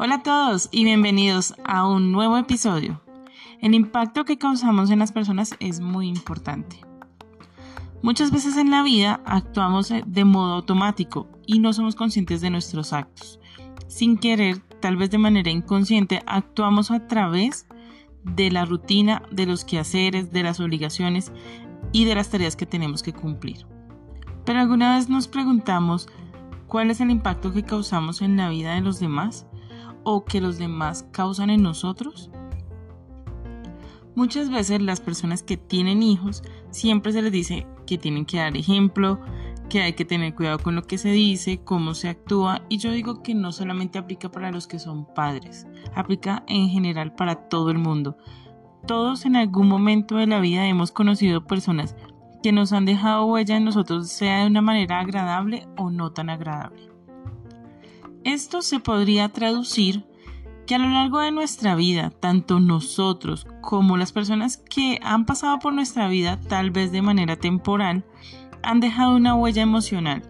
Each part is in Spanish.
Hola a todos y bienvenidos a un nuevo episodio. El impacto que causamos en las personas es muy importante. Muchas veces en la vida actuamos de modo automático y no somos conscientes de nuestros actos. Sin querer, tal vez de manera inconsciente, actuamos a través de la rutina, de los quehaceres, de las obligaciones y de las tareas que tenemos que cumplir. Pero alguna vez nos preguntamos cuál es el impacto que causamos en la vida de los demás o que los demás causan en nosotros? Muchas veces las personas que tienen hijos siempre se les dice que tienen que dar ejemplo, que hay que tener cuidado con lo que se dice, cómo se actúa y yo digo que no solamente aplica para los que son padres, aplica en general para todo el mundo. Todos en algún momento de la vida hemos conocido personas que nos han dejado huella en nosotros, sea de una manera agradable o no tan agradable. Esto se podría traducir que a lo largo de nuestra vida, tanto nosotros como las personas que han pasado por nuestra vida, tal vez de manera temporal, han dejado una huella emocional.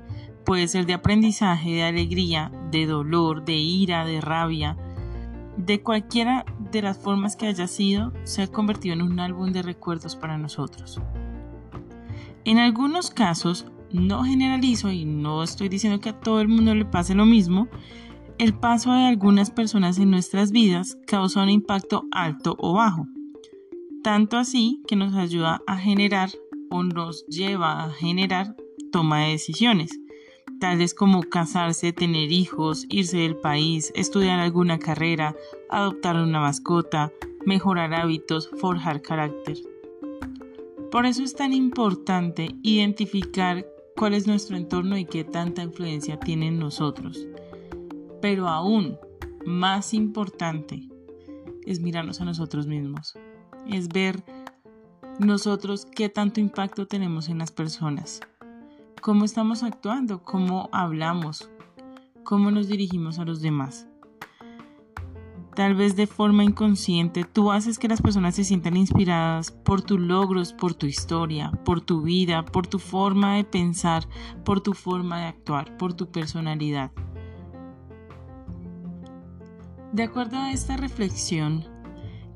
Puede ser de aprendizaje, de alegría, de dolor, de ira, de rabia. De cualquiera de las formas que haya sido, se ha convertido en un álbum de recuerdos para nosotros. En algunos casos, no generalizo y no estoy diciendo que a todo el mundo le pase lo mismo, el paso de algunas personas en nuestras vidas causa un impacto alto o bajo, tanto así que nos ayuda a generar o nos lleva a generar toma de decisiones, tales como casarse, tener hijos, irse del país, estudiar alguna carrera, adoptar una mascota, mejorar hábitos, forjar carácter. Por eso es tan importante identificar cuál es nuestro entorno y qué tanta influencia tiene en nosotros. Pero aún más importante es mirarnos a nosotros mismos, es ver nosotros qué tanto impacto tenemos en las personas, cómo estamos actuando, cómo hablamos, cómo nos dirigimos a los demás. Tal vez de forma inconsciente tú haces que las personas se sientan inspiradas por tus logros, por tu historia, por tu vida, por tu forma de pensar, por tu forma de actuar, por tu personalidad. De acuerdo a esta reflexión,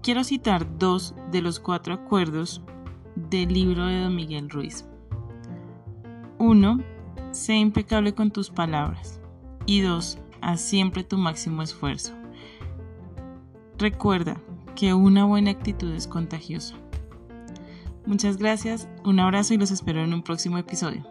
quiero citar dos de los cuatro acuerdos del libro de Don Miguel Ruiz. 1. Sé impecable con tus palabras. Y 2. Haz siempre tu máximo esfuerzo. Recuerda que una buena actitud es contagiosa. Muchas gracias, un abrazo y los espero en un próximo episodio.